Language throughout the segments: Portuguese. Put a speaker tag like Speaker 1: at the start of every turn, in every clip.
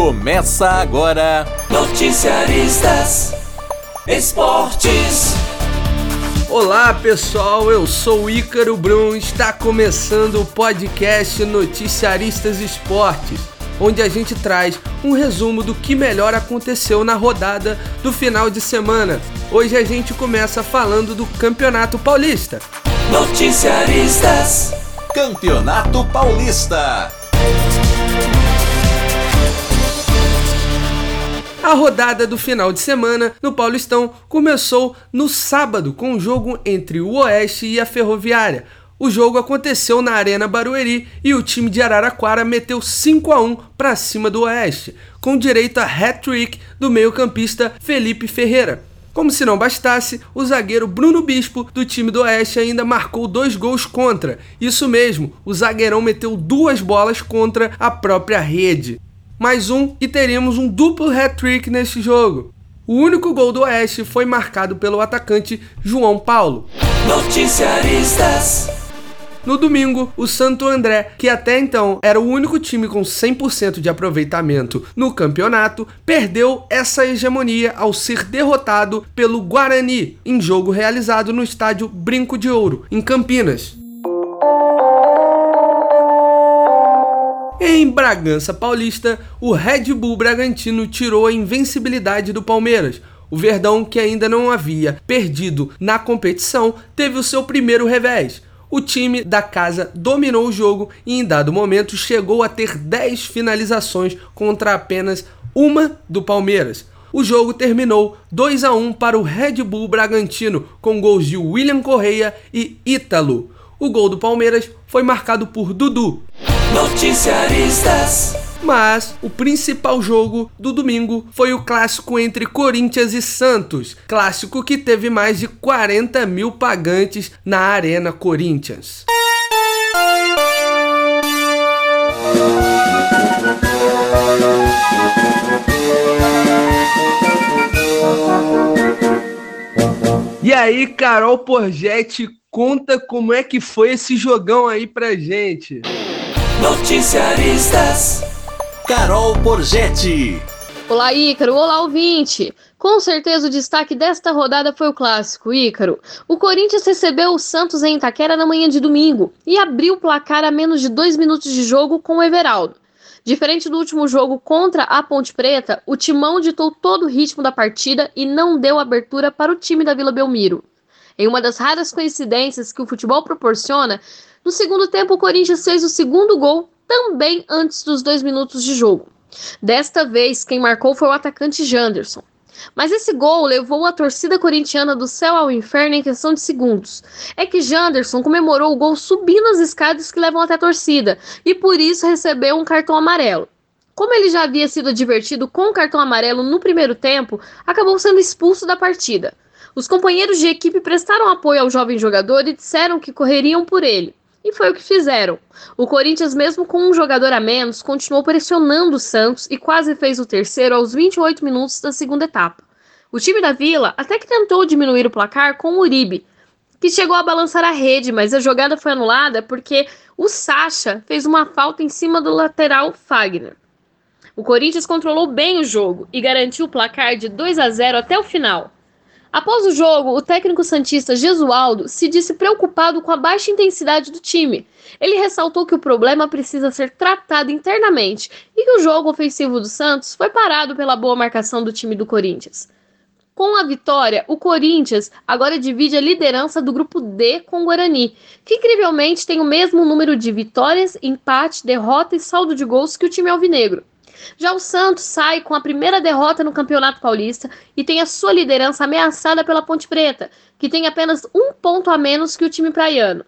Speaker 1: Começa agora.
Speaker 2: Noticiaristas Esportes.
Speaker 3: Olá pessoal, eu sou o Ícaro Brum. Está começando o podcast Noticiaristas Esportes, onde a gente traz um resumo do que melhor aconteceu na rodada do final de semana. Hoje a gente começa falando do Campeonato Paulista.
Speaker 2: Noticiaristas
Speaker 1: Campeonato Paulista.
Speaker 3: A rodada do final de semana no Paulistão começou no sábado com o um jogo entre o Oeste e a Ferroviária. O jogo aconteceu na Arena Barueri e o time de Araraquara meteu 5 a 1 para cima do Oeste, com direito a hat-trick do meio-campista Felipe Ferreira. Como se não bastasse, o zagueiro Bruno Bispo, do time do Oeste, ainda marcou dois gols contra. Isso mesmo, o zagueirão meteu duas bolas contra a própria rede mais um e teríamos um duplo hat-trick neste jogo. O único gol do Oeste foi marcado pelo atacante João Paulo.
Speaker 2: Noticiaristas.
Speaker 3: No domingo, o Santo André, que até então era o único time com 100% de aproveitamento no campeonato, perdeu essa hegemonia ao ser derrotado pelo Guarani em jogo realizado no estádio Brinco de Ouro, em Campinas. Em Bragança Paulista, o Red Bull Bragantino tirou a invencibilidade do Palmeiras. O Verdão, que ainda não havia perdido na competição, teve o seu primeiro revés. O time da casa dominou o jogo e, em dado momento, chegou a ter 10 finalizações contra apenas uma do Palmeiras. O jogo terminou 2 a 1 para o Red Bull Bragantino, com gols de William Correia e Ítalo. O gol do Palmeiras foi marcado por Dudu.
Speaker 2: Noticiaristas.
Speaker 3: Mas o principal jogo do domingo foi o clássico entre Corinthians e Santos. Clássico que teve mais de 40 mil pagantes na Arena Corinthians. E aí, Carol Porgetti, conta como é que foi esse jogão aí pra gente.
Speaker 2: Noticiaristas.
Speaker 1: Carol Porgetti.
Speaker 4: Olá, Ícaro. Olá, ouvinte. Com certeza o destaque desta rodada foi o clássico, Ícaro. O Corinthians recebeu o Santos em Itaquera na manhã de domingo e abriu o placar a menos de dois minutos de jogo com o Everaldo. Diferente do último jogo contra a Ponte Preta, o Timão ditou todo o ritmo da partida e não deu abertura para o time da Vila Belmiro. Em uma das raras coincidências que o futebol proporciona, no segundo tempo, o Corinthians fez o segundo gol também antes dos dois minutos de jogo. Desta vez, quem marcou foi o atacante Janderson. Mas esse gol levou a torcida corintiana do céu ao inferno em questão de segundos. É que Janderson comemorou o gol subindo as escadas que levam até a torcida e por isso recebeu um cartão amarelo. Como ele já havia sido advertido com o cartão amarelo no primeiro tempo, acabou sendo expulso da partida. Os companheiros de equipe prestaram apoio ao jovem jogador e disseram que correriam por ele. E foi o que fizeram. O Corinthians, mesmo com um jogador a menos, continuou pressionando o Santos e quase fez o terceiro aos 28 minutos da segunda etapa. O time da Vila até que tentou diminuir o placar com o Uribe, que chegou a balançar a rede, mas a jogada foi anulada porque o Sacha fez uma falta em cima do lateral Fagner. O Corinthians controlou bem o jogo e garantiu o placar de 2 a 0 até o final. Após o jogo, o técnico santista Gesualdo se disse preocupado com a baixa intensidade do time. Ele ressaltou que o problema precisa ser tratado internamente e que o jogo ofensivo do Santos foi parado pela boa marcação do time do Corinthians. Com a vitória, o Corinthians agora divide a liderança do grupo D com o Guarani, que incrivelmente tem o mesmo número de vitórias, empate, derrota e saldo de gols que o time alvinegro. Já o Santos sai com a primeira derrota no Campeonato Paulista e tem a sua liderança ameaçada pela Ponte Preta, que tem apenas um ponto a menos que o time praiano.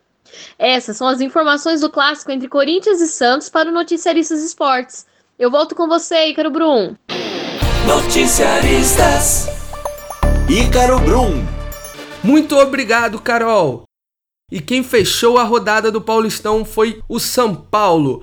Speaker 4: Essas são as informações do clássico entre Corinthians e Santos para o Noticiaristas Esportes. Eu volto com você, Ícaro Brum.
Speaker 2: Noticiaristas.
Speaker 1: Ícaro Brum.
Speaker 3: Muito obrigado, Carol. E quem fechou a rodada do Paulistão foi o São Paulo.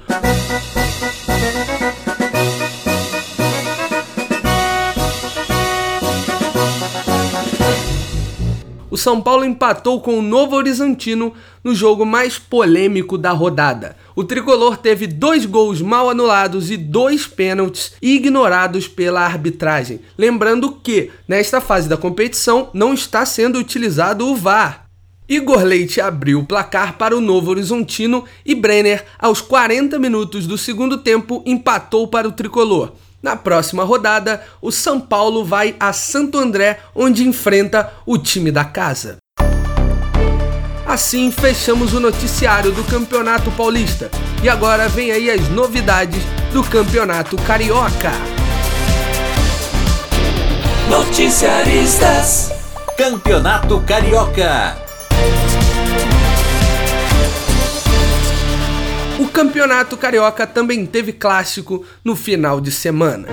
Speaker 3: São Paulo empatou com o Novo Horizontino no jogo mais polêmico da rodada. O tricolor teve dois gols mal anulados e dois pênaltis ignorados pela arbitragem. Lembrando que, nesta fase da competição, não está sendo utilizado o VAR. Igor Leite abriu o placar para o Novo Horizontino e Brenner, aos 40 minutos do segundo tempo, empatou para o tricolor. Na próxima rodada, o São Paulo vai a Santo André, onde enfrenta o time da casa. Assim fechamos o noticiário do Campeonato Paulista. E agora vem aí as novidades do Campeonato Carioca.
Speaker 2: Noticiaristas.
Speaker 1: Campeonato Carioca.
Speaker 3: O Campeonato Carioca também teve clássico no final de semana.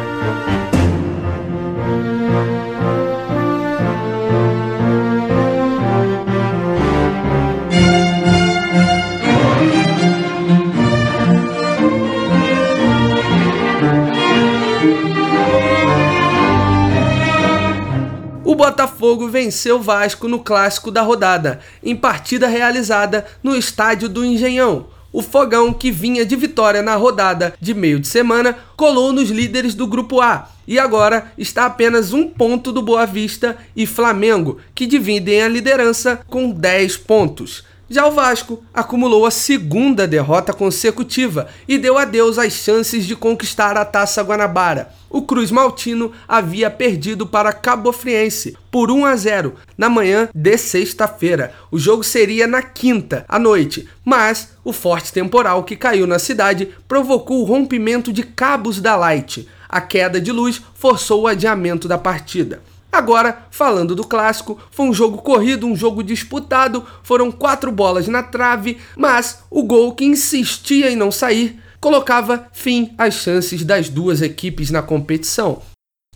Speaker 3: O Botafogo venceu o Vasco no clássico da rodada, em partida realizada no estádio do Engenhão o Fogão, que vinha de vitória na rodada de meio de semana, colou nos líderes do Grupo A e agora está apenas um ponto do Boa Vista e Flamengo, que dividem a liderança com 10 pontos. Já o Vasco acumulou a segunda derrota consecutiva e deu adeus às chances de conquistar a Taça Guanabara. O Cruz Maltino havia perdido para Cabo Friense por 1 a 0 na manhã de sexta-feira. O jogo seria na quinta à noite, mas o forte temporal que caiu na cidade provocou o rompimento de cabos da Light. A queda de luz forçou o adiamento da partida. Agora, falando do clássico, foi um jogo corrido, um jogo disputado, foram quatro bolas na trave, mas o gol que insistia em não sair colocava fim às chances das duas equipes na competição.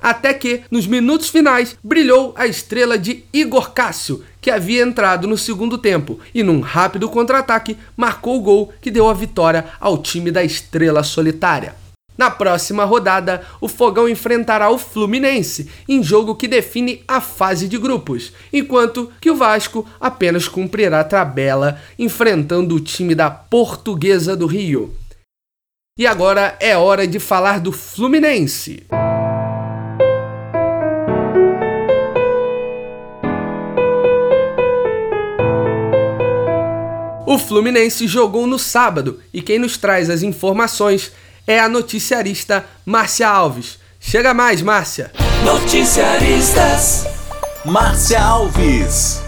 Speaker 3: Até que, nos minutos finais, brilhou a estrela de Igor Cássio, que havia entrado no segundo tempo e, num rápido contra-ataque, marcou o gol que deu a vitória ao time da estrela solitária. Na próxima rodada, o Fogão enfrentará o Fluminense, em jogo que define a fase de grupos, enquanto que o Vasco apenas cumprirá a tabela enfrentando o time da Portuguesa do Rio. E agora é hora de falar do Fluminense. O Fluminense jogou no sábado e quem nos traz as informações é a noticiarista Márcia Alves. Chega mais, Márcia!
Speaker 2: Noticiaristas.
Speaker 1: Márcia Alves.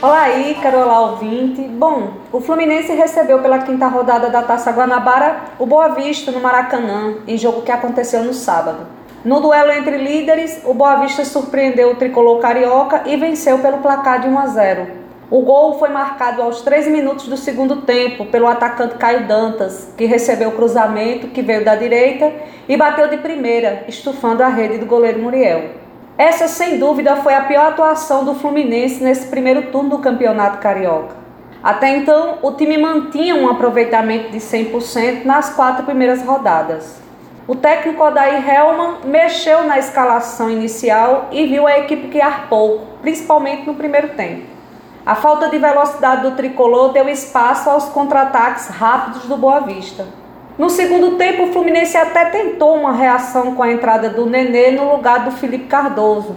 Speaker 5: Olá aí, Carola ouvinte. Bom, o Fluminense recebeu pela quinta rodada da Taça Guanabara o Boa Vista no Maracanã, em jogo que aconteceu no sábado. No duelo entre líderes, o Boa Vista surpreendeu o tricolor carioca e venceu pelo placar de 1 a 0. O gol foi marcado aos 13 minutos do segundo tempo pelo atacante Caio Dantas, que recebeu o cruzamento que veio da direita e bateu de primeira, estufando a rede do goleiro Muriel. Essa, sem dúvida, foi a pior atuação do Fluminense nesse primeiro turno do Campeonato Carioca. Até então, o time mantinha um aproveitamento de 100% nas quatro primeiras rodadas. O técnico Odair Helman mexeu na escalação inicial e viu a equipe criar pouco, principalmente no primeiro tempo. A falta de velocidade do tricolor deu espaço aos contra-ataques rápidos do Boa Vista. No segundo tempo, o Fluminense até tentou uma reação com a entrada do Nenê no lugar do Felipe Cardoso.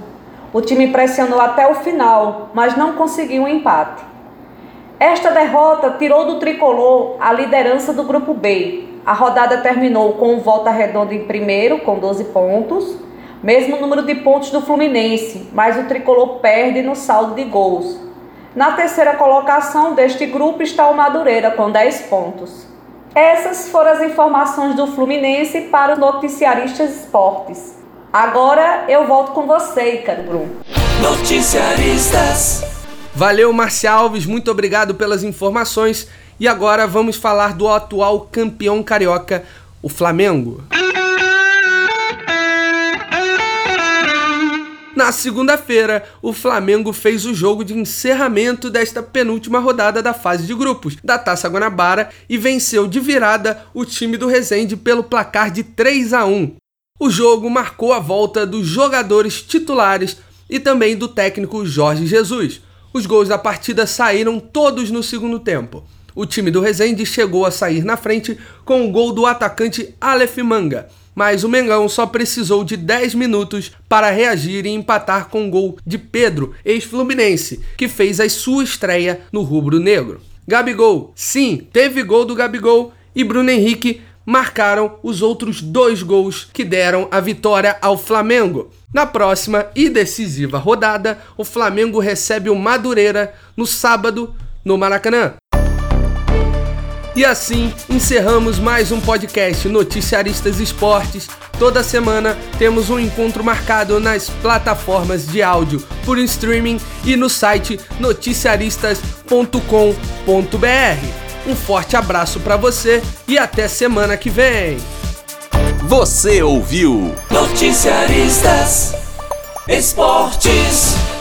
Speaker 5: O time pressionou até o final, mas não conseguiu um empate. Esta derrota tirou do tricolor a liderança do grupo B. A rodada terminou com o Volta Redonda em primeiro, com 12 pontos, mesmo número de pontos do Fluminense, mas o tricolor perde no saldo de gols. Na terceira colocação deste grupo está o Madureira, com 10 pontos. Essas foram as informações do Fluminense para os noticiaristas esportes. Agora eu volto com você, Ícaro Brum.
Speaker 2: Noticiaristas.
Speaker 3: Valeu, Marcia Alves, muito obrigado pelas informações. E agora vamos falar do atual campeão carioca, o Flamengo. Na segunda-feira, o Flamengo fez o jogo de encerramento desta penúltima rodada da fase de grupos da Taça Guanabara e venceu de virada o time do Resende pelo placar de 3 a 1. O jogo marcou a volta dos jogadores titulares e também do técnico Jorge Jesus. Os gols da partida saíram todos no segundo tempo. O time do Resende chegou a sair na frente com o gol do atacante Aleph Manga, mas o Mengão só precisou de 10 minutos para reagir e empatar com o gol de Pedro, ex-fluminense, que fez a sua estreia no rubro-negro. Gabigol, sim, teve gol do Gabigol e Bruno Henrique marcaram os outros dois gols que deram a vitória ao Flamengo. Na próxima e decisiva rodada, o Flamengo recebe o Madureira no sábado no Maracanã. E assim encerramos mais um podcast Noticiaristas Esportes. Toda semana temos um encontro marcado nas plataformas de áudio por streaming e no site noticiaristas.com.br. Um forte abraço para você e até semana que vem.
Speaker 1: Você ouviu
Speaker 2: Noticiaristas Esportes.